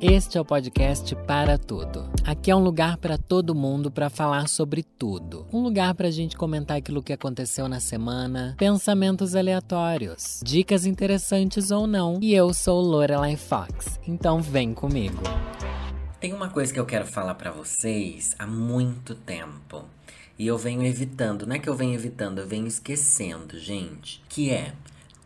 Este é o podcast Para Tudo. Aqui é um lugar para todo mundo para falar sobre tudo. Um lugar para a gente comentar aquilo que aconteceu na semana, pensamentos aleatórios, dicas interessantes ou não. E eu sou Lorelai Fox, então vem comigo. Tem uma coisa que eu quero falar para vocês há muito tempo. E eu venho evitando, não é que eu venho evitando, eu venho esquecendo, gente. Que é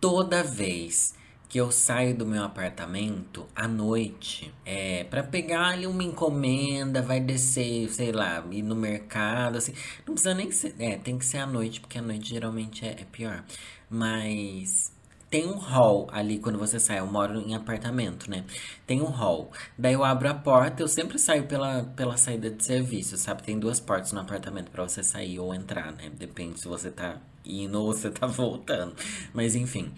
toda vez que eu saio do meu apartamento à noite é para pegar ali uma encomenda, vai descer, sei lá, ir no mercado, assim. Não precisa nem ser. É, tem que ser à noite, porque à noite geralmente é, é pior. Mas tem um hall ali quando você sai. Eu moro em apartamento, né? Tem um hall. Daí eu abro a porta, eu sempre saio pela, pela saída de serviço, sabe? Tem duas portas no apartamento para você sair ou entrar, né? Depende se você tá indo ou você tá voltando. Mas enfim.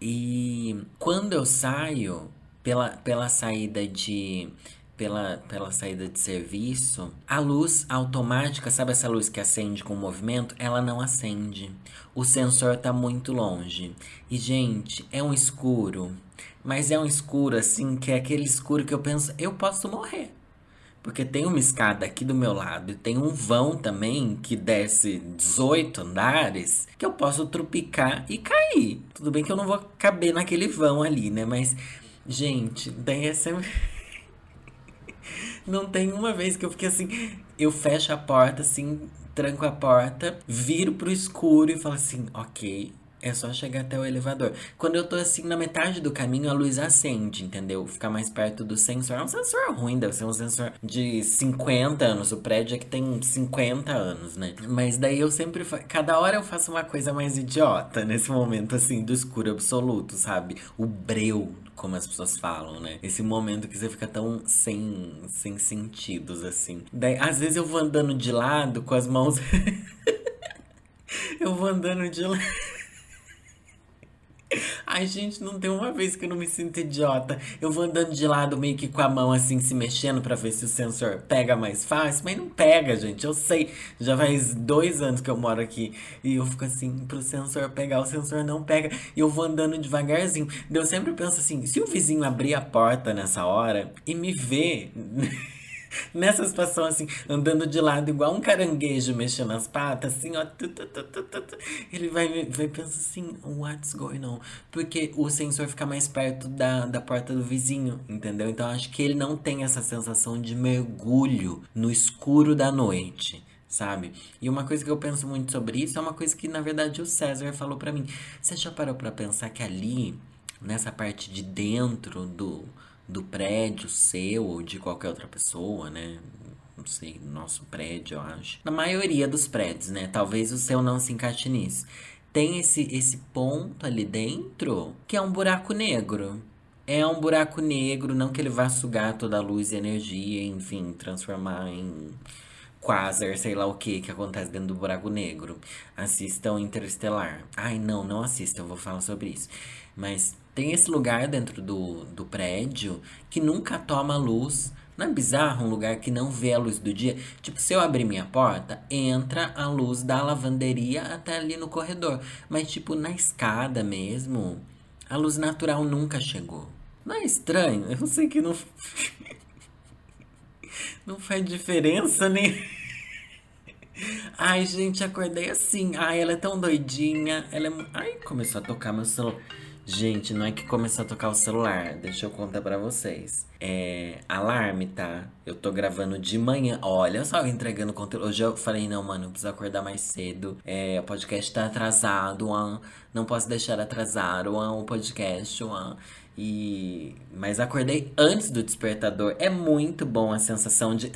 E quando eu saio pela, pela saída de pela, pela saída de serviço, a luz automática, sabe essa luz que acende com o movimento? Ela não acende. O sensor tá muito longe. E, gente, é um escuro. Mas é um escuro assim, que é aquele escuro que eu penso, eu posso morrer. Porque tem uma escada aqui do meu lado e tem um vão também que desce 18 andares que eu posso trupicar e cair. Tudo bem que eu não vou caber naquele vão ali, né? Mas, gente, daí é sempre. não tem uma vez que eu fiquei assim. Eu fecho a porta, assim, tranco a porta, viro pro escuro e falo assim: ok, é só chegar até o elevador. Quando eu tô assim na metade do caminho, a luz acende, entendeu? Ficar mais perto do sensor. É um sensor ruim, deve ser um sensor de 50 anos. O prédio é que tem 50 anos, né? Mas daí eu sempre. Fa... Cada hora eu faço uma coisa mais idiota nesse momento, assim, do escuro absoluto, sabe? O breu como as pessoas falam, né? Esse momento que você fica tão sem, sem sentidos, assim. Daí, às vezes eu vou andando de lado com as mãos. eu vou andando de lado. Ai, gente, não tem uma vez que eu não me sinto idiota. Eu vou andando de lado meio que com a mão assim, se mexendo para ver se o sensor pega mais fácil, mas não pega, gente. Eu sei, já faz dois anos que eu moro aqui e eu fico assim, pro sensor pegar, o sensor não pega. E eu vou andando devagarzinho. Eu sempre penso assim, se o vizinho abrir a porta nessa hora e me ver. Nessa situação, assim, andando de lado igual um caranguejo mexendo as patas, assim, ó. Tu, tu, tu, ele vai, vai pensar assim, what's going on? Porque o sensor fica mais perto da, da porta do vizinho, entendeu? Então acho que ele não tem essa sensação de mergulho no escuro da noite sabe? E uma coisa que eu penso muito sobre isso é uma coisa que na verdade o César falou para mim. Você já parou para pensar que ali nessa parte de dentro do do prédio seu ou de qualquer outra pessoa, né? Não sei, nosso prédio, eu acho. Na maioria dos prédios, né? Talvez o seu não se encaixe nisso. Tem esse, esse ponto ali dentro que é um buraco negro. É um buraco negro, não que ele vá sugar toda a luz e energia, enfim, transformar em quasar, sei lá o que que acontece dentro do buraco negro. Assistam Interestelar. Ai, não, não assistam, eu vou falar sobre isso. Mas tem esse lugar dentro do, do prédio que nunca toma luz. Não é bizarro um lugar que não vê a luz do dia? Tipo, se eu abrir minha porta, entra a luz da lavanderia até ali no corredor. Mas, tipo, na escada mesmo, a luz natural nunca chegou. Não é estranho? Eu sei que não. não faz diferença nem. Ai, gente, acordei assim. Ai, ela é tão doidinha. Ela é. Ai, começou a tocar meu celular. Gente, não é que começou a tocar o celular, deixa eu contar para vocês. É alarme, tá? Eu tô gravando de manhã. Olha só, eu entregando conteúdo. Hoje eu falei, não, mano, eu preciso acordar mais cedo. É, o podcast tá atrasado, não posso deixar atrasar ah, o podcast. Ah. E mas acordei antes do despertador. É muito bom a sensação de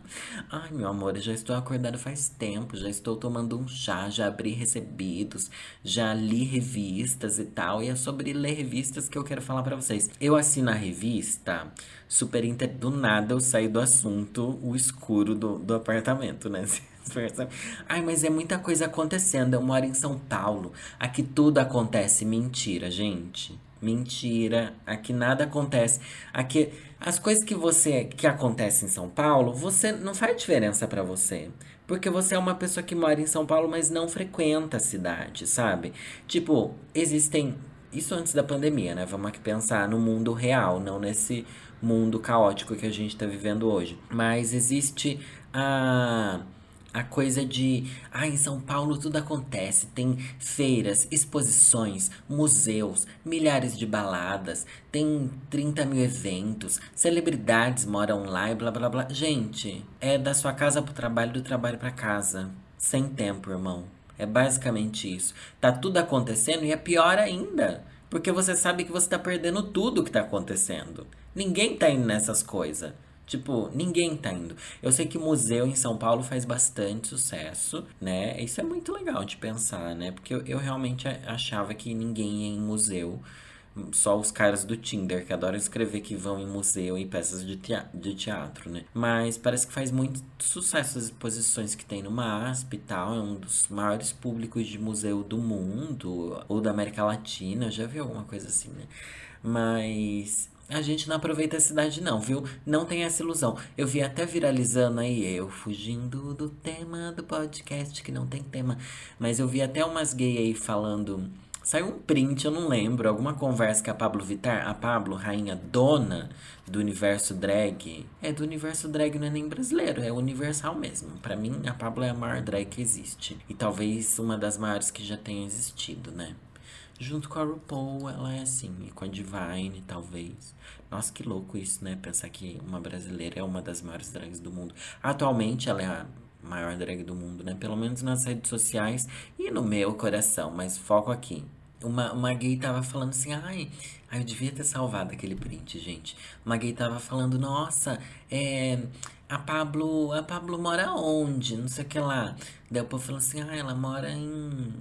Ai, meu amor, já estou acordado faz tempo, já estou tomando um chá, já abri recebidos, já li revistas e tal. E é sobre ler revistas que eu quero falar para vocês. Eu assino a revista Super Inter do nada eu saí do assunto, o escuro do, do apartamento, né? Ai, mas é muita coisa acontecendo. Eu moro em São Paulo. Aqui tudo acontece. Mentira, gente. Mentira, aqui nada acontece. Aqui as coisas que você que acontecem em São Paulo, você não faz diferença para você, porque você é uma pessoa que mora em São Paulo, mas não frequenta a cidade, sabe? Tipo, existem Isso antes da pandemia, né? Vamos aqui pensar no mundo real, não nesse mundo caótico que a gente está vivendo hoje. Mas existe a a coisa de, ah, em São Paulo tudo acontece, tem feiras, exposições, museus, milhares de baladas, tem 30 mil eventos, celebridades moram lá e blá blá blá. Gente, é da sua casa pro trabalho, do trabalho para casa, sem tempo, irmão. É basicamente isso. Tá tudo acontecendo e é pior ainda, porque você sabe que você tá perdendo tudo que tá acontecendo. Ninguém tá indo nessas coisas. Tipo, ninguém tá indo. Eu sei que museu em São Paulo faz bastante sucesso, né? Isso é muito legal de pensar, né? Porque eu, eu realmente achava que ninguém ia em museu. Só os caras do Tinder, que adoram escrever que vão em museu e peças de teatro, de teatro, né? Mas parece que faz muito sucesso as exposições que tem no MASP e tal. É um dos maiores públicos de museu do mundo, ou da América Latina. já vi alguma coisa assim, né? Mas a gente não aproveita a cidade, não, viu? Não tem essa ilusão. Eu vi até viralizando aí, eu fugindo do tema do podcast, que não tem tema. Mas eu vi até umas gays aí falando. Saiu um print, eu não lembro, alguma conversa com a Pablo Vittar, a Pablo, rainha dona do universo drag. É, do universo drag não é nem brasileiro, é universal mesmo. Para mim, a Pablo é a maior drag que existe. E talvez uma das maiores que já tenha existido, né? Junto com a RuPaul, ela é assim, e com a Divine, talvez. Nossa, que louco isso, né? Pensar que uma brasileira é uma das maiores drags do mundo. Atualmente, ela é a maior drag do mundo, né? Pelo menos nas redes sociais e no meu coração, mas foco aqui. Uma, uma gay tava falando assim, ai, ai, eu devia ter salvado aquele print, gente. Uma gay tava falando, nossa, é. A Pablo, a Pablo mora onde? Não sei o que lá. Daí o povo falou assim, ah, ela mora em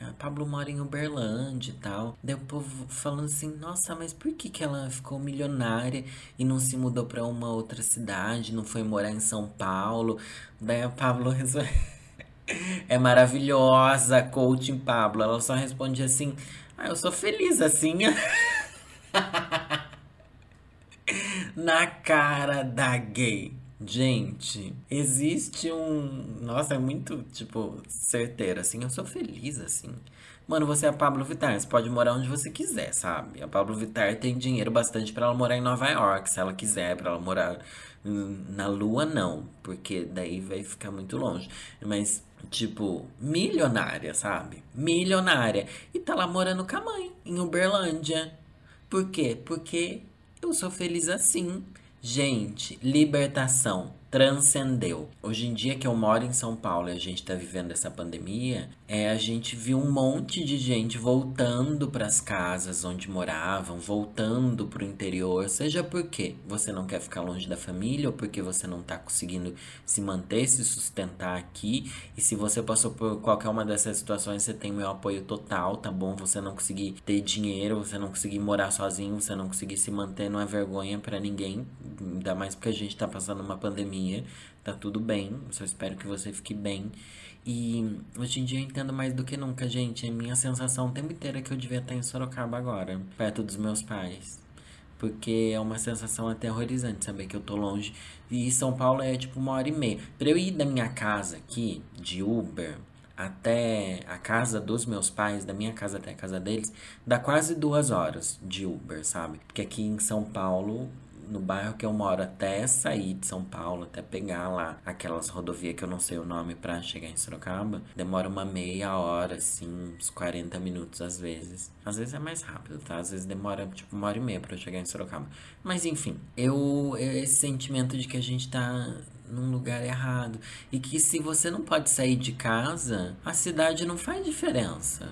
a Pablo mora em Uberlândia e tal. Daí o povo falando assim, nossa, mas por que, que ela ficou milionária e não se mudou para uma outra cidade, não foi morar em São Paulo? Daí a Pablo resolveu. é maravilhosa, coaching Pablo. Ela só responde assim, ah, eu sou feliz assim. Na cara da gay. Gente, existe um. Nossa, é muito, tipo, certeiro, assim. Eu sou feliz, assim. Mano, você é a Pablo Vittar, você pode morar onde você quiser, sabe? A Pablo Vittar tem dinheiro bastante para ela morar em Nova York, se ela quiser, para ela morar na Lua, não, porque daí vai ficar muito longe. Mas, tipo, milionária, sabe? Milionária. E tá lá morando com a mãe, em Uberlândia. Por quê? Porque eu sou feliz assim. Gente, libertação transcendeu. Hoje em dia que eu moro em São Paulo e a gente tá vivendo essa pandemia, é a gente viu um monte de gente voltando para as casas onde moravam, voltando pro interior, seja porque você não quer ficar longe da família ou porque você não tá conseguindo se manter, se sustentar aqui. E se você passou por qualquer uma dessas situações, você tem meu apoio total, tá bom? Você não conseguir ter dinheiro, você não conseguir morar sozinho, você não conseguir se manter, não é vergonha para ninguém, ainda mais porque a gente tá passando uma pandemia tá tudo bem, só espero que você fique bem. E hoje em dia eu entendo mais do que nunca, gente. É minha sensação o tempo inteiro é que eu devia estar em Sorocaba agora, perto dos meus pais. Porque é uma sensação aterrorizante saber que eu tô longe. E São Paulo é tipo uma hora e meia. Pra eu ir da minha casa aqui, de Uber, até a casa dos meus pais, da minha casa até a casa deles, dá quase duas horas de Uber, sabe? Porque aqui em São Paulo no bairro que eu moro até sair de São Paulo, até pegar lá aquelas rodovias que eu não sei o nome para chegar em Sorocaba, demora uma meia hora, assim, uns 40 minutos às vezes. Às vezes é mais rápido, tá? Às vezes demora tipo uma hora e meia para eu chegar em Sorocaba. Mas enfim, eu, esse sentimento de que a gente tá num lugar errado e que se você não pode sair de casa, a cidade não faz diferença.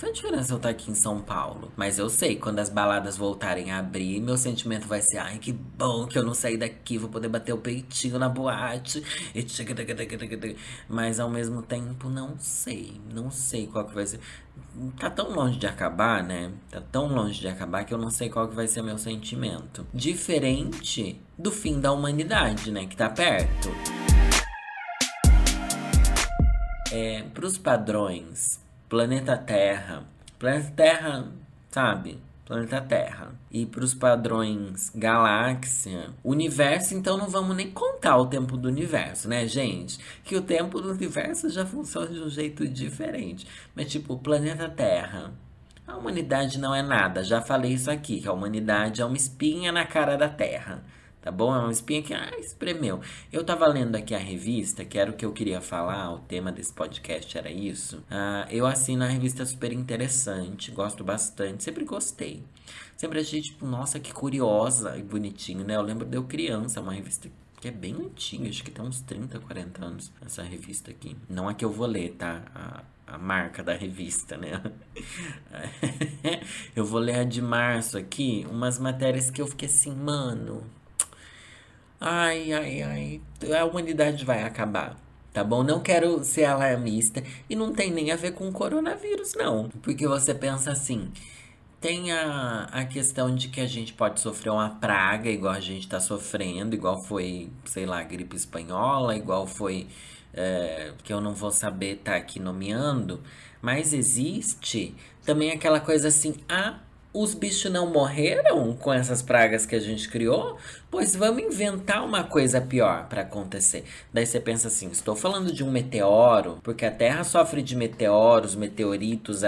Faz diferença eu estar aqui em São Paulo. Mas eu sei, quando as baladas voltarem a abrir, meu sentimento vai ser: ai, que bom que eu não saí daqui, vou poder bater o peitinho na boate. Mas ao mesmo tempo, não sei. Não sei qual que vai ser. Tá tão longe de acabar, né? Tá tão longe de acabar que eu não sei qual que vai ser meu sentimento. Diferente do fim da humanidade, né? Que tá perto. É, pros padrões planeta Terra. Planeta Terra, sabe? Planeta Terra. E para os padrões galáxia, universo, então não vamos nem contar o tempo do universo, né, gente? Que o tempo do universo já funciona de um jeito diferente. Mas, tipo, planeta Terra. A humanidade não é nada, já falei isso aqui, que a humanidade é uma espinha na cara da Terra. Tá bom? É uma espinha que, ah, espremeu. Eu tava lendo aqui a revista, que era o que eu queria falar, o tema desse podcast era isso. Ah, eu assino a revista super interessante, gosto bastante, sempre gostei. Sempre achei, tipo, nossa, que curiosa e bonitinho, né? Eu lembro de eu criança, uma revista que é bem antiga, acho que tem uns 30, 40 anos, essa revista aqui. Não é que eu vou ler, tá? A, a marca da revista, né? eu vou ler a de março aqui, umas matérias que eu fiquei assim, mano. Ai, ai, ai, a humanidade vai acabar. Tá bom? Não quero ser alarmista. E não tem nem a ver com coronavírus, não. Porque você pensa assim. Tem a, a questão de que a gente pode sofrer uma praga, igual a gente está sofrendo, igual foi, sei lá, gripe espanhola, igual foi. É, que eu não vou saber tá aqui nomeando, mas existe também aquela coisa assim: ah, os bichos não morreram com essas pragas que a gente criou? Pois vamos inventar uma coisa pior para acontecer. Daí você pensa assim: estou falando de um meteoro, porque a Terra sofre de meteoros, meteoritos,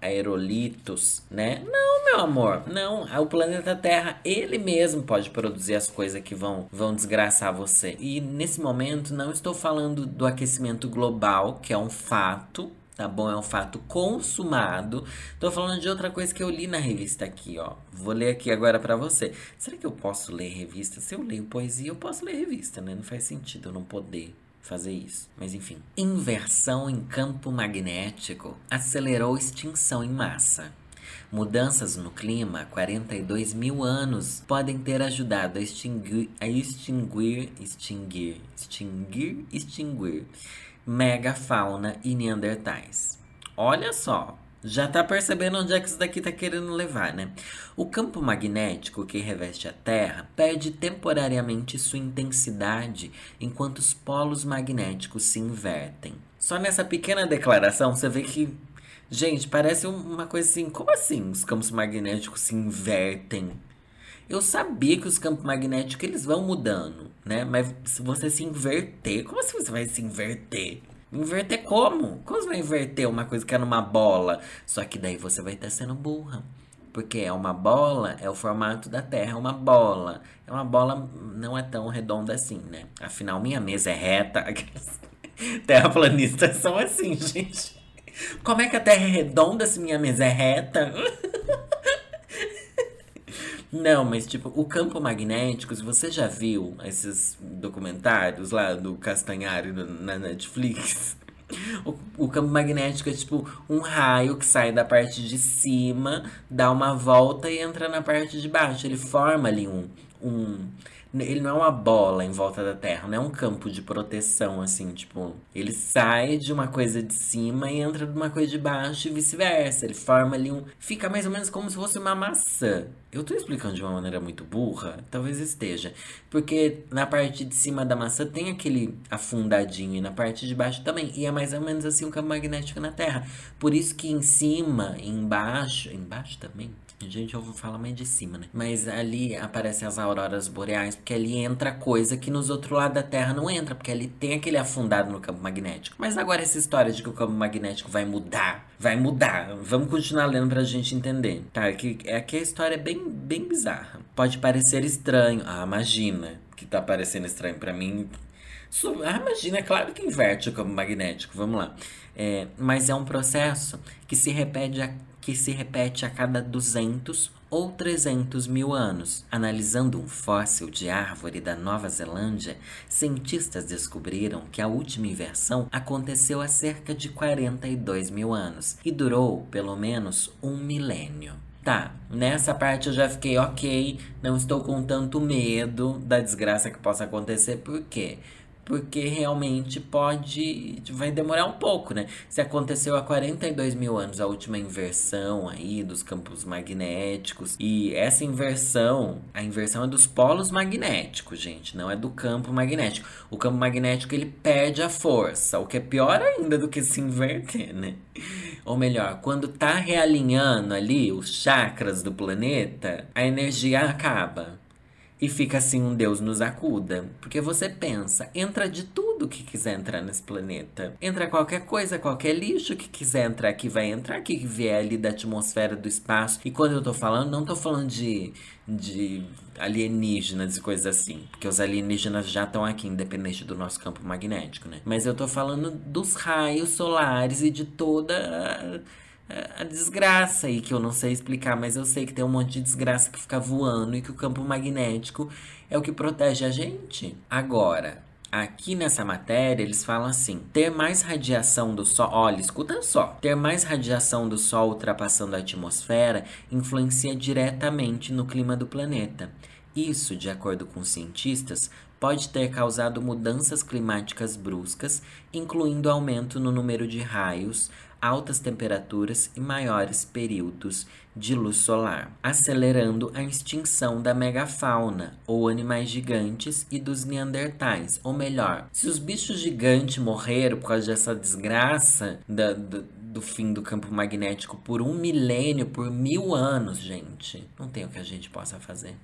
aerolitos, né? Não, meu amor, não. O planeta Terra, ele mesmo pode produzir as coisas que vão, vão desgraçar você. E nesse momento, não estou falando do aquecimento global, que é um fato, tá bom? É um fato consumado. Tô falando de outra coisa que eu li na revista aqui, ó. Vou ler aqui agora para você. Será que eu posso ler revista? Se eu leio poesia, eu posso ler revista, né? Não faz sentido eu não poder fazer isso. Mas enfim. Inversão em campo magnético acelerou extinção em massa. Mudanças no clima há 42 mil anos podem ter ajudado a extinguir, a extinguir, extinguir, extinguir, extinguir megafauna e neandertais. Olha só, já tá percebendo onde é que isso daqui tá querendo levar, né? O campo magnético que reveste a Terra perde temporariamente sua intensidade enquanto os polos magnéticos se invertem. Só nessa pequena declaração você vê que, gente, parece uma coisa assim, como assim os campos magnéticos se invertem? Eu sabia que os campos magnéticos eles vão mudando, né? Mas se você se inverter, como assim você vai se inverter? Inverter como? Como você vai inverter uma coisa que é numa bola? Só que daí você vai estar sendo burra. Porque é uma bola, é o formato da Terra, é uma bola. É uma bola, não é tão redonda assim, né? Afinal, minha mesa é reta. Terraplanistas são assim, gente. Como é que a Terra é redonda se minha mesa é reta? Não, mas tipo, o campo magnético, se você já viu esses documentários lá do Castanhari na Netflix, o, o, campo magnético é tipo um raio que sai da parte de cima, dá uma volta e entra na parte de baixo. Ele forma ali um, um ele não é uma bola em volta da Terra, não é um campo de proteção, assim, tipo. Ele sai de uma coisa de cima e entra de uma coisa de baixo e vice-versa. Ele forma ali um. Fica mais ou menos como se fosse uma maçã. Eu tô explicando de uma maneira muito burra? Talvez esteja. Porque na parte de cima da maçã tem aquele afundadinho e na parte de baixo também. E é mais ou menos assim o campo magnético na Terra. Por isso que em cima, embaixo. Embaixo também? Gente, eu vou falar mais de cima, né? Mas ali aparecem as auroras boreais, porque ali entra coisa que nos outros lados da Terra não entra, porque ali tem aquele afundado no campo magnético. Mas agora essa história de que o campo magnético vai mudar, vai mudar. Vamos continuar lendo pra gente entender, tá? Que, é que a história é bem, bem bizarra. Pode parecer estranho. Ah, imagina que tá parecendo estranho para mim. Ah, imagina, é claro que inverte o campo magnético, vamos lá. É, mas é um processo que se repete a que se repete a cada 200 ou 300 mil anos. Analisando um fóssil de árvore da Nova Zelândia, cientistas descobriram que a última inversão aconteceu há cerca de 42 mil anos e durou pelo menos um milênio. Tá, nessa parte eu já fiquei ok, não estou com tanto medo da desgraça que possa acontecer, por quê? Porque realmente pode. vai demorar um pouco, né? Se aconteceu há 42 mil anos a última inversão aí dos campos magnéticos, e essa inversão, a inversão é dos polos magnéticos, gente, não é do campo magnético. O campo magnético ele perde a força, o que é pior ainda do que se inverter, né? Ou melhor, quando tá realinhando ali os chakras do planeta, a energia acaba e fica assim um Deus nos acuda. Porque você pensa, entra de tudo que quiser entrar nesse planeta. Entra qualquer coisa, qualquer lixo que quiser entrar aqui, vai entrar aqui, que vier ali da atmosfera do espaço. E quando eu tô falando, não tô falando de, de alienígenas e coisas assim. Porque os alienígenas já estão aqui, independente do nosso campo magnético, né? Mas eu tô falando dos raios solares e de toda a, desgraça aí, que eu não sei explicar, mas eu sei que tem um monte de desgraça que fica voando e que o campo magnético é o que protege a gente. Agora, Aqui nessa matéria eles falam assim: ter mais radiação do Sol, olha, escuta só, ter mais radiação do Sol ultrapassando a atmosfera influencia diretamente no clima do planeta. Isso, de acordo com cientistas, pode ter causado mudanças climáticas bruscas, incluindo aumento no número de raios, altas temperaturas e maiores períodos de luz solar, acelerando a extinção da megafauna, ou animais gigantes, e dos neandertais. Ou melhor, se os bichos gigantes morreram por causa dessa desgraça da, do, fim do campo magnético por um milênio, por mil anos, gente, não tem o que a gente possa fazer.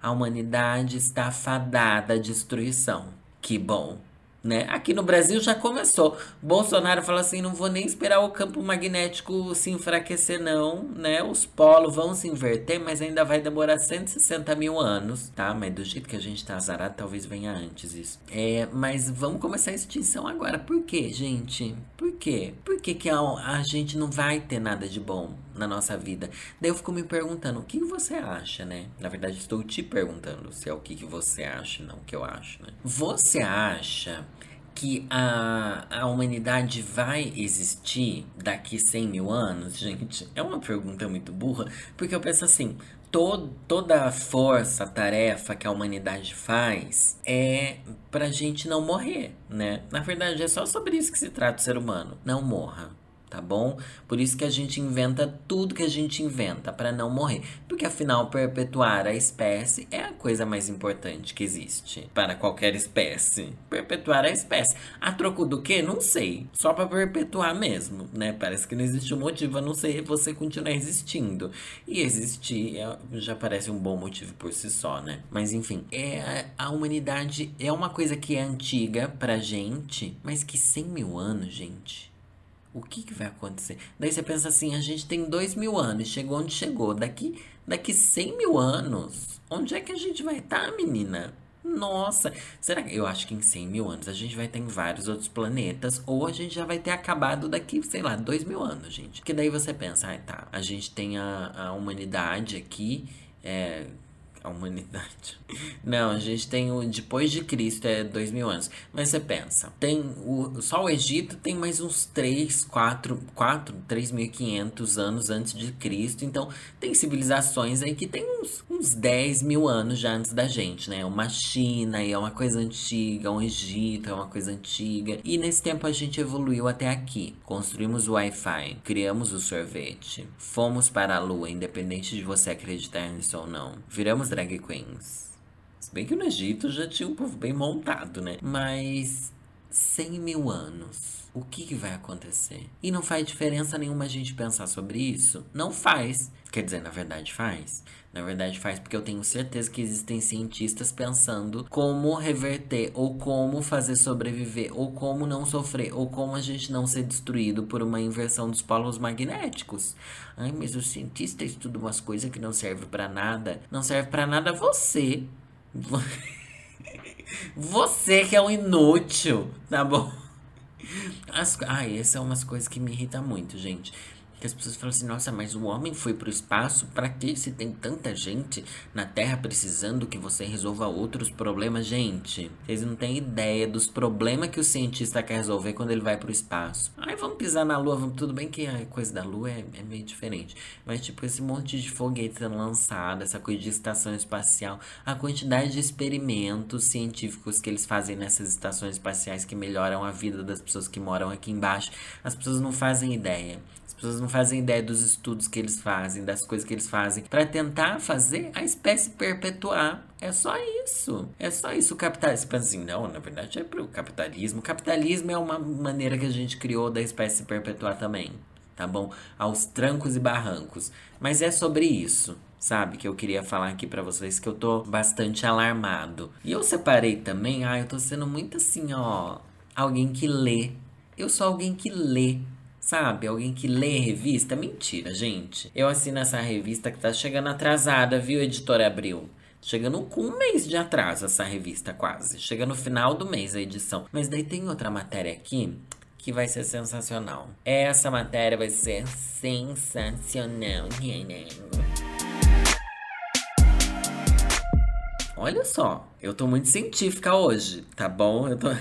A humanidade está fadada à destruição. Que bom! Né? Aqui no Brasil já começou. Bolsonaro fala assim: não vou nem esperar o campo magnético se enfraquecer, não. Né? Os polos vão se inverter, mas ainda vai demorar 160 mil anos, tá? Mas do jeito que a gente tá azarado, talvez venha antes isso. É, mas vamos começar a extinção agora. Por quê, gente? Por quê? Por que, que a, a gente não vai ter nada de bom na nossa vida? Daí eu fico me perguntando: o que você acha, né? Na verdade, estou te perguntando se é o que, você acha, não o que eu acho, né? Você acha que a, a humanidade vai existir daqui 100 mil anos, gente? É uma pergunta muito burra, porque eu penso assim: todo, toda a força, tarefa que a humanidade faz é pra gente não morrer, né? Na verdade, é só sobre isso que se trata o ser humano: não morra tá bom? Por isso que a gente inventa tudo que a gente inventa para não morrer, porque afinal perpetuar a espécie é a coisa mais importante que existe para qualquer espécie. Perpetuar a espécie. A troco do que? Não sei. Só para perpetuar mesmo, né? Parece que não existe um motivo a não ser você continuar existindo. E existir é, já parece um bom motivo por si só, né? Mas enfim, é a humanidade é uma coisa que é antiga pra gente, mas que 100 mil anos, gente o que, que vai acontecer? Daí você pensa assim, a gente tem dois mil anos, chegou onde chegou. Daqui, daqui 100 mil anos, onde é que a gente vai estar, tá, menina? Nossa, será que eu acho que em 100 mil anos a gente vai ter em vários outros planetas ou a gente já vai ter acabado daqui, sei lá, dois mil anos, gente? Porque daí você pensa, ah, tá, a gente tem a, a humanidade aqui, é, a humanidade. Não, a gente tem o depois de Cristo, é dois mil anos. Mas você pensa, tem o, só o Egito tem mais uns 3, 4, 4 3.500 anos antes de Cristo. Então, tem civilizações aí que tem uns, uns 10 mil anos já antes da gente, né? Uma China é uma coisa antiga, um Egito é uma coisa antiga. E nesse tempo a gente evoluiu até aqui. Construímos o Wi-Fi, criamos o sorvete, fomos para a Lua, independente de você acreditar nisso ou não. Viramos drag queens. Se bem que no Egito já tinha um povo bem montado, né? Mas 100 mil anos. O que, que, vai acontecer? E não faz diferença nenhuma a gente pensar sobre isso? Não faz. Quer dizer, na verdade faz. Na verdade faz porque eu tenho certeza que existem cientistas pensando como reverter, ou como fazer sobreviver, ou como não sofrer, ou como a gente não ser destruído por uma inversão dos polos magnéticos. Ai, mas o cientista estuda umas coisas que não servem para nada. Não serve para nada você. Você que é um inútil, tá bom? As, ai, essas são umas coisas que me irritam muito, gente. Que as pessoas falam assim, nossa, mas o homem foi pro espaço, para que se tem tanta gente na Terra precisando que você resolva outros problemas? Gente, vocês não têm ideia dos problemas que o cientista quer resolver quando ele vai pro espaço. Ai, vamos pisar na Lua, vamos... tudo bem que a coisa da Lua é, é meio diferente. Mas, tipo, esse monte de foguete sendo lançado, essa coisa de estação espacial, a quantidade de experimentos científicos que eles fazem nessas estações espaciais que melhoram a vida das pessoas que moram aqui embaixo, as pessoas não fazem ideia pessoas não fazem ideia dos estudos que eles fazem, das coisas que eles fazem, para tentar fazer a espécie perpetuar. É só isso. É só isso. O capitalismo. Você pensa assim, não, na verdade é pro capitalismo. O capitalismo é uma maneira que a gente criou da espécie perpetuar também. Tá bom? Aos trancos e barrancos. Mas é sobre isso. sabe? Que eu queria falar aqui para vocês que eu tô bastante alarmado. E eu separei também, ah, eu tô sendo muito assim, ó, alguém que lê. Eu sou alguém que lê. Sabe, alguém que lê revista? Mentira, gente. Eu assino essa revista que tá chegando atrasada, viu, editora Abril? Chegando com um mês de atraso essa revista, quase. Chega no final do mês a edição. Mas daí tem outra matéria aqui que vai ser sensacional. Essa matéria vai ser sensacional. Olha só, eu tô muito científica hoje, tá bom? Eu tô.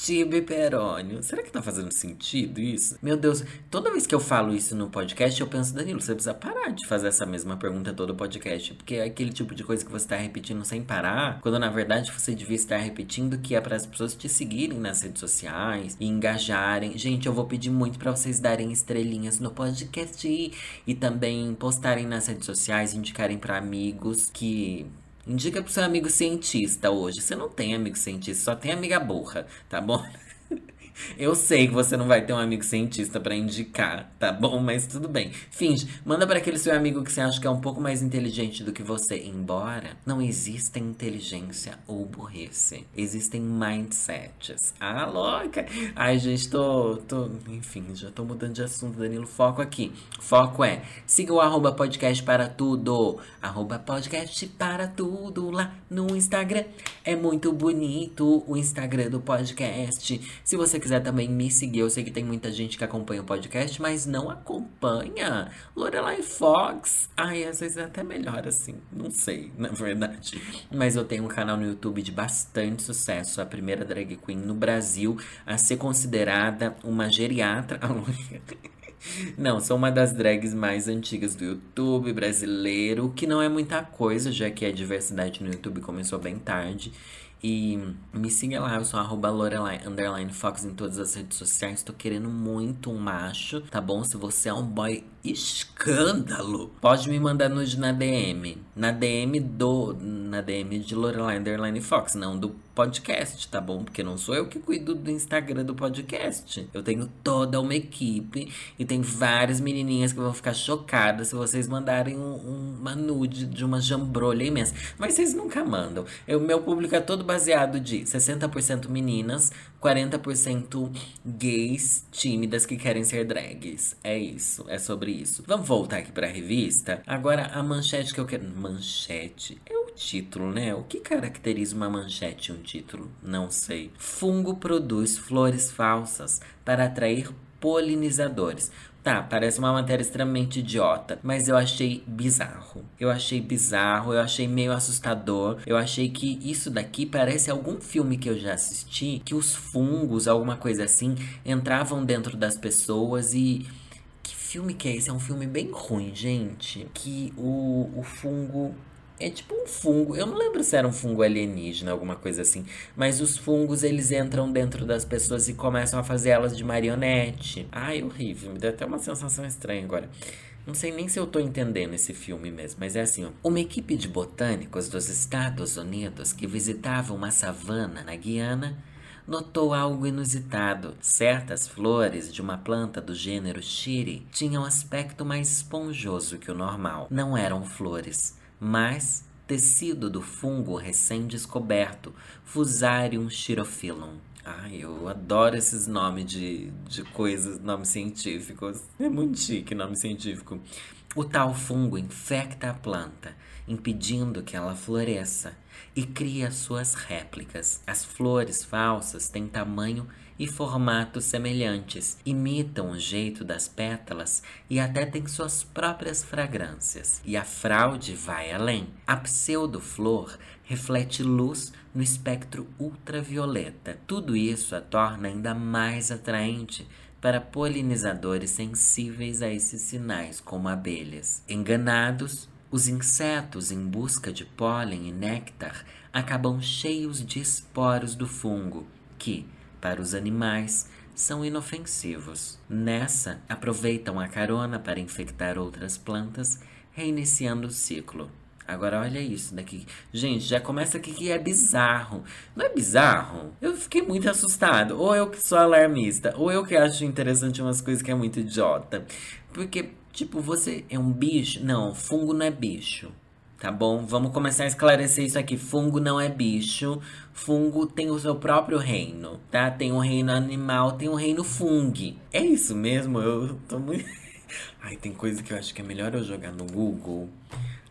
Tibi perônio. Será que tá fazendo sentido isso? Meu Deus, toda vez que eu falo isso no podcast, eu penso, Danilo, você precisa parar de fazer essa mesma pergunta todo podcast. Porque é aquele tipo de coisa que você tá repetindo sem parar, quando na verdade você devia estar repetindo que é para as pessoas te seguirem nas redes sociais e engajarem. Gente, eu vou pedir muito para vocês darem estrelinhas no podcast e, e também postarem nas redes sociais, indicarem para amigos que Indica pro seu amigo cientista hoje. Você não tem amigo cientista, só tem amiga burra, tá bom? Eu sei que você não vai ter um amigo cientista para indicar, tá bom? Mas tudo bem. Finge, manda para aquele seu amigo que você acha que é um pouco mais inteligente do que você. Embora não exista inteligência ou burrice, existem mindsets. Ah, louca! Ai, gente, tô, tô. Enfim, já tô mudando de assunto, Danilo. Foco aqui. Foco é: siga o arroba podcast para tudo. Arroba podcast para tudo lá no Instagram. É muito bonito o Instagram do podcast. Se você quiser quiser também me seguir, eu sei que tem muita gente que acompanha o podcast, mas não acompanha. Lorelai Fox. Ai, às vezes é até melhor assim. Não sei, na verdade. Mas eu tenho um canal no YouTube de bastante sucesso. A primeira drag queen no Brasil a ser considerada uma geriatra. Não, sou uma das drags mais antigas do YouTube brasileiro, que não é muita coisa, já que a diversidade no YouTube começou bem tarde. E me siga lá, eu sou arroba Lorelai underline Fox em todas as redes sociais. Tô querendo muito um macho, tá bom? Se você é um boy escândalo, pode me mandar nude na DM. Na DM do. Na DM de Lorelai underline Fox, não do podcast, tá bom? Porque não sou eu que cuido do Instagram do podcast. Eu tenho toda uma equipe e tem várias menininhas que vão ficar chocadas se vocês mandarem um, um, uma nude de uma jambrolha imensa. Mas vocês nunca mandam. O meu público é todo baseado de 60% meninas, 40% gays tímidas que querem ser drags. É isso, é sobre isso. Vamos voltar aqui pra revista. Agora, a manchete que eu quero. Manchete? É o título, né? O que caracteriza uma manchete e um título? Não sei. Fungo produz flores falsas para atrair polinizadores. Tá, parece uma matéria extremamente idiota, mas eu achei bizarro. Eu achei bizarro, eu achei meio assustador. Eu achei que isso daqui parece algum filme que eu já assisti, que os fungos, alguma coisa assim, entravam dentro das pessoas e que filme que é esse? É um filme bem ruim, gente. Que o, o fungo é tipo um fungo. Eu não lembro se era um fungo alienígena, alguma coisa assim. Mas os fungos, eles entram dentro das pessoas e começam a fazer elas de marionete. Ai, horrível. Me deu até uma sensação estranha agora. Não sei nem se eu tô entendendo esse filme mesmo, mas é assim, ó. Uma equipe de botânicos dos Estados Unidos que visitava uma savana na Guiana notou algo inusitado. Certas flores de uma planta do gênero Shiri tinham aspecto mais esponjoso que o normal. Não eram flores, mas tecido do fungo recém-descoberto, Fusarium chirophyllum. Ai, eu adoro esses nomes de, de coisas, nomes científicos. É muito chique nome científico. O tal fungo infecta a planta, impedindo que ela floresça e cria suas réplicas. As flores falsas têm tamanho e formatos semelhantes, imitam o jeito das pétalas e até têm suas próprias fragrâncias. E a fraude vai além. A pseudo-flor reflete luz no espectro ultravioleta. Tudo isso a torna ainda mais atraente para polinizadores sensíveis a esses sinais, como abelhas. Enganados, os insetos em busca de pólen e néctar acabam cheios de esporos do fungo, que, para os animais, são inofensivos. Nessa, aproveitam a carona para infectar outras plantas, reiniciando o ciclo. Agora olha isso daqui. Gente, já começa aqui que é bizarro. Não é bizarro? Eu fiquei muito assustado. Ou eu que sou alarmista, ou eu que acho interessante umas coisas que é muito idiota. Porque Tipo, você é um bicho? Não, fungo não é bicho. Tá bom? Vamos começar a esclarecer isso aqui. Fungo não é bicho. Fungo tem o seu próprio reino, tá? Tem um reino animal, tem um reino fungo. É isso mesmo? Eu tô muito. Ai, tem coisa que eu acho que é melhor eu jogar no Google.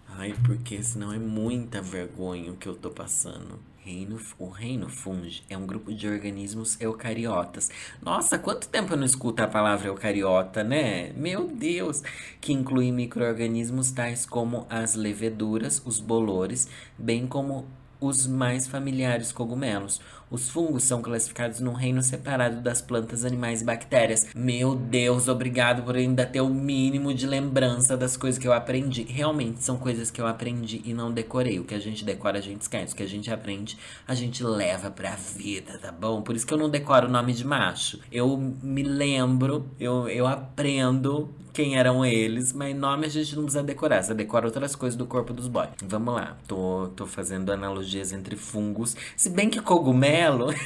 Ai, porque senão é muita vergonha o que eu tô passando. Reino, o reino fungi é um grupo de organismos eucariotas. Nossa, quanto tempo eu não escuto a palavra eucariota, né? Meu Deus! Que inclui micro-organismos tais como as leveduras, os bolores, bem como os mais familiares cogumelos. Os fungos são classificados num reino separado das plantas, animais e bactérias. Meu Deus, obrigado por ainda ter o mínimo de lembrança das coisas que eu aprendi. Realmente são coisas que eu aprendi e não decorei. O que a gente decora, a gente esquece. O que a gente aprende, a gente leva pra vida, tá bom? Por isso que eu não decoro o nome de macho. Eu me lembro, eu, eu aprendo quem eram eles, mas nome a gente não precisa decorar. Você decora outras coisas do corpo dos boys. Vamos lá, tô, tô fazendo analogias entre fungos. Se bem que cogumelo.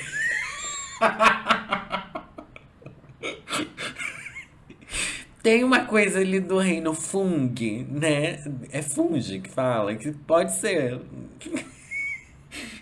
Tem uma coisa ali do reino fung, né? É funge que fala, que pode ser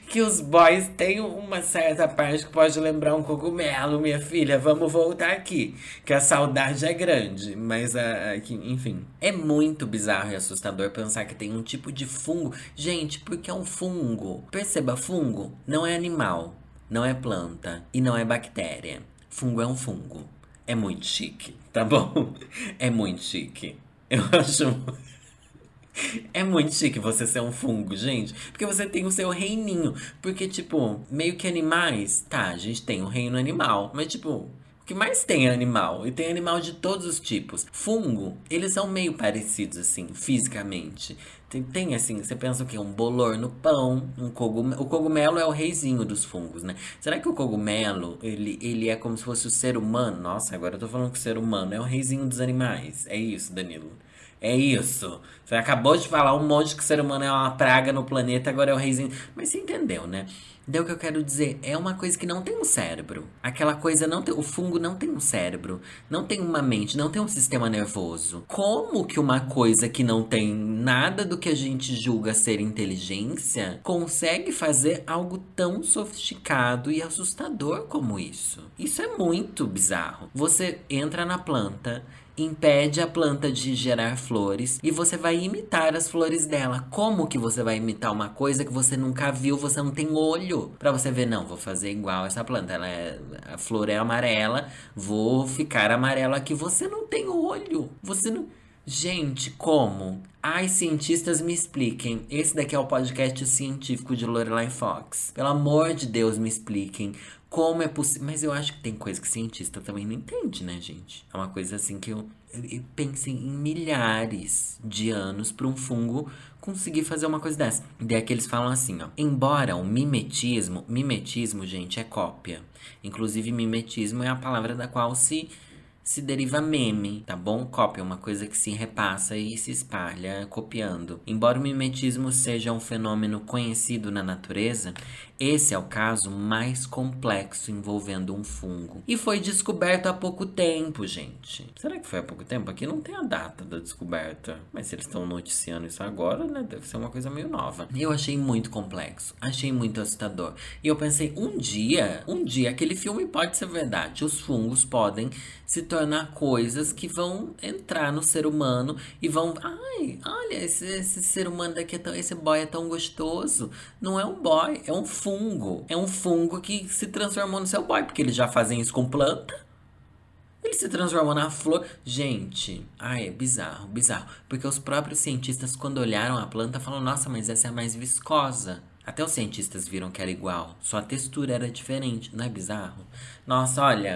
que os boys têm uma certa parte que pode lembrar um cogumelo, minha filha. Vamos voltar aqui, que a saudade é grande, mas a, a, enfim, é muito bizarro e assustador pensar que tem um tipo de fungo. Gente, porque é um fungo. Perceba, fungo não é animal, não é planta e não é bactéria. Fungo é um fungo. É muito chique, tá bom? É muito chique. Eu acho é muito chique você ser um fungo, gente. Porque você tem o seu reininho. Porque, tipo, meio que animais. Tá, a gente tem o um reino animal. Mas, tipo, o que mais tem é animal. E tem animal de todos os tipos. Fungo, eles são meio parecidos, assim, fisicamente. Tem, tem assim, você pensa o quê? Um bolor no pão, um cogumelo. O cogumelo é o reizinho dos fungos, né? Será que o cogumelo, ele, ele é como se fosse o ser humano? Nossa, agora eu tô falando que o ser humano é o reizinho dos animais. É isso, Danilo. É isso. Você acabou de falar um monte que o ser humano é uma praga no planeta, agora é o reizinho. Mas você entendeu, né? Então o que eu quero dizer é uma coisa que não tem um cérebro. Aquela coisa não tem. O fungo não tem um cérebro, não tem uma mente, não tem um sistema nervoso. Como que uma coisa que não tem nada do que a gente julga ser inteligência consegue fazer algo tão sofisticado e assustador como isso? Isso é muito bizarro. Você entra na planta impede a planta de gerar flores e você vai imitar as flores dela. Como que você vai imitar uma coisa que você nunca viu, você não tem olho para você ver, não, vou fazer igual essa planta, ela é, a flor é amarela, vou ficar amarela aqui. Você não tem olho. Você não Gente, como? Ai, cientistas me expliquem. Esse daqui é o podcast científico de Lorelai Fox. Pelo amor de Deus, me expliquem como é possível. Mas eu acho que tem coisa que cientista também não entende, né, gente? É uma coisa assim que eu, eu pensei em milhares de anos para um fungo conseguir fazer uma coisa dessa. Daí é que eles falam assim, ó. Embora o mimetismo, mimetismo, gente, é cópia. Inclusive, mimetismo é a palavra da qual se se deriva meme, tá bom? Cópia é uma coisa que se repassa e se espalha copiando. Embora o mimetismo seja um fenômeno conhecido na natureza, esse é o caso mais complexo envolvendo um fungo. E foi descoberto há pouco tempo, gente. Será que foi há pouco tempo? Aqui não tem a data da descoberta. Mas se eles estão noticiando isso agora, né? Deve ser uma coisa meio nova. Eu achei muito complexo. Achei muito assustador. E eu pensei, um dia, um dia, aquele filme pode ser verdade. Os fungos podem se tornar coisas que vão entrar no ser humano e vão. Ai, olha, esse, esse ser humano daqui é tão. Esse boy é tão gostoso. Não é um boy, é um fungo fungo. É um fungo que se transformou no seu boy, porque eles já fazem isso com planta. Ele se transformou na flor. Gente, ai, é bizarro, bizarro. Porque os próprios cientistas, quando olharam a planta, falaram: Nossa, mas essa é a mais viscosa. Até os cientistas viram que era igual, só a textura era diferente. Não é bizarro? Nossa, olha.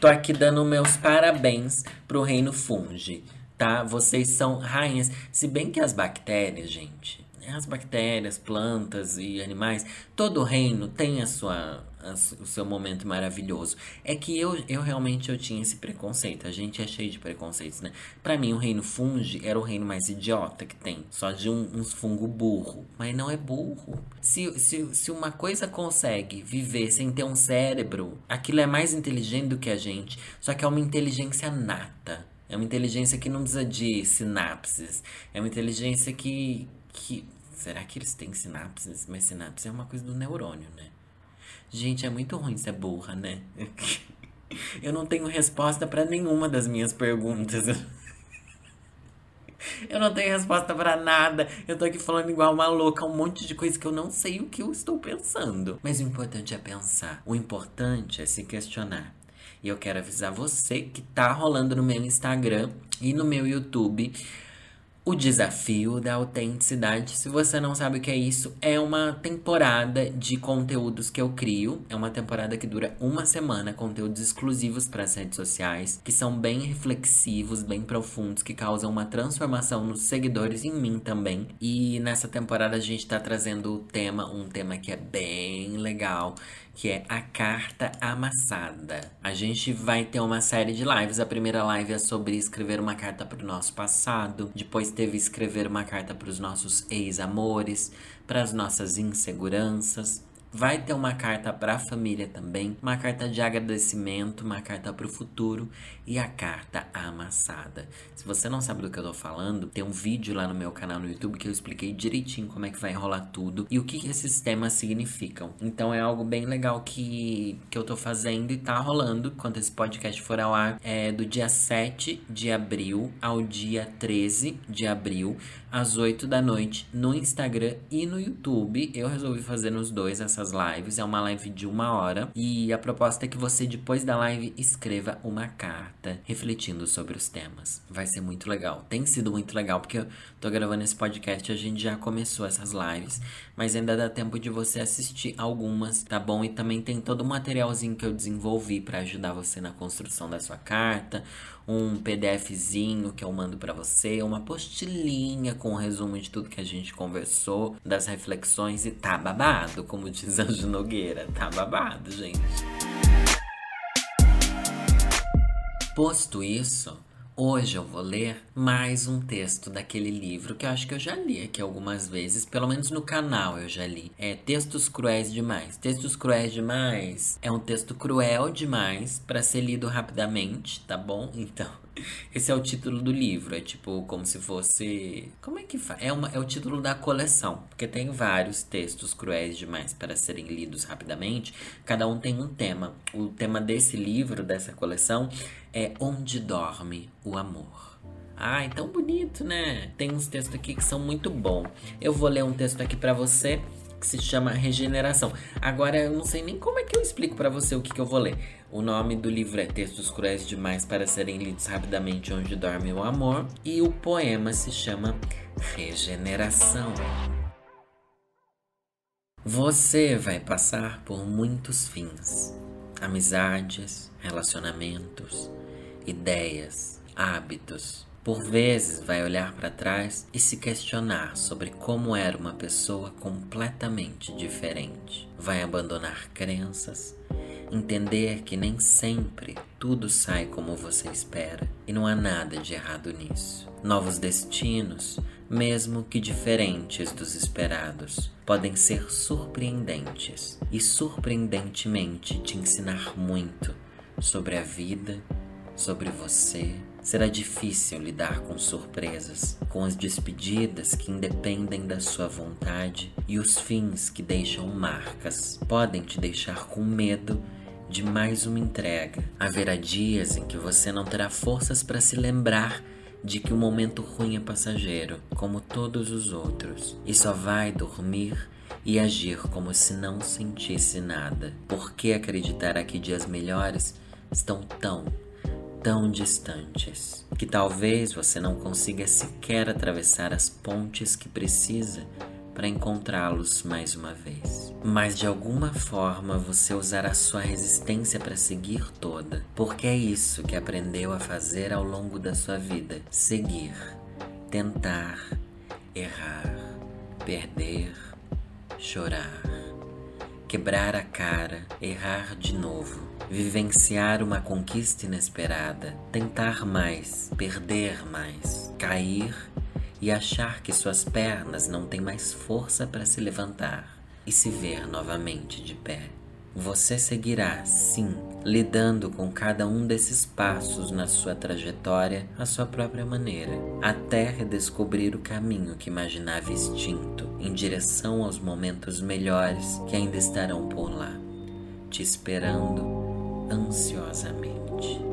Tô aqui dando meus parabéns pro reino fungi, tá? Vocês são rainhas. Se bem que as bactérias, gente, as bactérias, plantas e animais, todo reino tem a sua, a, o seu momento maravilhoso. É que eu, eu realmente eu tinha esse preconceito. A gente é cheio de preconceitos, né? Para mim, o reino fungi era o reino mais idiota que tem. Só de um, uns fungo burro. Mas não é burro. Se, se, se uma coisa consegue viver sem ter um cérebro, aquilo é mais inteligente do que a gente. Só que é uma inteligência nata É uma inteligência que não precisa de sinapses. É uma inteligência que. que será que eles têm sinapses? Mas sinapse é uma coisa do neurônio, né? Gente, é muito ruim ser burra, né? Eu não tenho resposta para nenhuma das minhas perguntas. Eu não tenho resposta para nada. Eu tô aqui falando igual uma louca, um monte de coisa que eu não sei o que eu estou pensando. Mas o importante é pensar. O importante é se questionar. E eu quero avisar você que tá rolando no meu Instagram e no meu YouTube o desafio da autenticidade. Se você não sabe o que é isso, é uma temporada de conteúdos que eu crio. É uma temporada que dura uma semana, conteúdos exclusivos para as redes sociais, que são bem reflexivos, bem profundos, que causam uma transformação nos seguidores e em mim também. E nessa temporada a gente está trazendo o tema, um tema que é bem legal, que é a carta amassada. A gente vai ter uma série de lives. A primeira live é sobre escrever uma carta para o nosso passado. Depois teve escrever uma carta para os nossos ex-amores, para as nossas inseguranças. Vai ter uma carta para a família também, uma carta de agradecimento, uma carta para o futuro e a carta amassada. Se você não sabe do que eu tô falando, tem um vídeo lá no meu canal no YouTube que eu expliquei direitinho como é que vai enrolar tudo e o que, que esses temas significam. Então é algo bem legal que, que eu tô fazendo e tá rolando quando esse podcast for ao ar. É do dia 7 de abril ao dia 13 de abril, às 8 da noite, no Instagram e no YouTube. Eu resolvi fazer nos dois essa essas lives. É uma live de uma hora. E a proposta é que você, depois da live, escreva uma carta refletindo sobre os temas. Vai ser muito legal. Tem sido muito legal, porque eu tô gravando esse podcast, a gente já começou essas lives. Mas ainda dá tempo de você assistir algumas, tá bom? E também tem todo o materialzinho que eu desenvolvi para ajudar você na construção da sua carta um PDFzinho que eu mando para você, uma postilhinha com um resumo de tudo que a gente conversou, das reflexões e tá babado, como diz Anjo Nogueira, tá babado, gente. Posto isso, Hoje eu vou ler mais um texto daquele livro que eu acho que eu já li aqui algumas vezes, pelo menos no canal eu já li. É Textos Cruéis Demais. Textos Cruéis Demais é um texto cruel demais para ser lido rapidamente, tá bom? Então, esse é o título do livro. É tipo como se fosse. Como é que faz? É, uma, é o título da coleção. Porque tem vários textos cruéis demais para serem lidos rapidamente. Cada um tem um tema. O tema desse livro, dessa coleção, é Onde Dorme o Amor. Ah, então bonito, né? Tem uns textos aqui que são muito bons. Eu vou ler um texto aqui para você que se chama Regeneração. Agora eu não sei nem como é que eu explico para você o que, que eu vou ler. O nome do livro é Textos Cruéis Demais para Serem Lidos Rapidamente Onde Dorme o Amor e o poema se chama Regeneração. Você vai passar por muitos fins: amizades, relacionamentos, ideias, hábitos por vezes vai olhar para trás e se questionar sobre como era uma pessoa completamente diferente. Vai abandonar crenças, entender que nem sempre tudo sai como você espera e não há nada de errado nisso. Novos destinos, mesmo que diferentes dos esperados, podem ser surpreendentes e surpreendentemente te ensinar muito sobre a vida, sobre você Será difícil lidar com surpresas, com as despedidas que independem da sua vontade e os fins que deixam marcas. Podem te deixar com medo de mais uma entrega. Haverá dias em que você não terá forças para se lembrar de que o momento ruim é passageiro, como todos os outros, e só vai dormir e agir como se não sentisse nada. Por que acreditar que dias melhores estão tão tão distantes que talvez você não consiga sequer atravessar as pontes que precisa para encontrá-los mais uma vez. Mas de alguma forma você usará sua resistência para seguir toda, porque é isso que aprendeu a fazer ao longo da sua vida: seguir, tentar, errar, perder, chorar, quebrar a cara, errar de novo vivenciar uma conquista inesperada, tentar mais, perder mais, cair e achar que suas pernas não têm mais força para se levantar e se ver novamente de pé. Você seguirá, sim, lidando com cada um desses passos na sua trajetória à sua própria maneira, até redescobrir o caminho que imaginava extinto em direção aos momentos melhores que ainda estarão por lá, te esperando ansiosamente.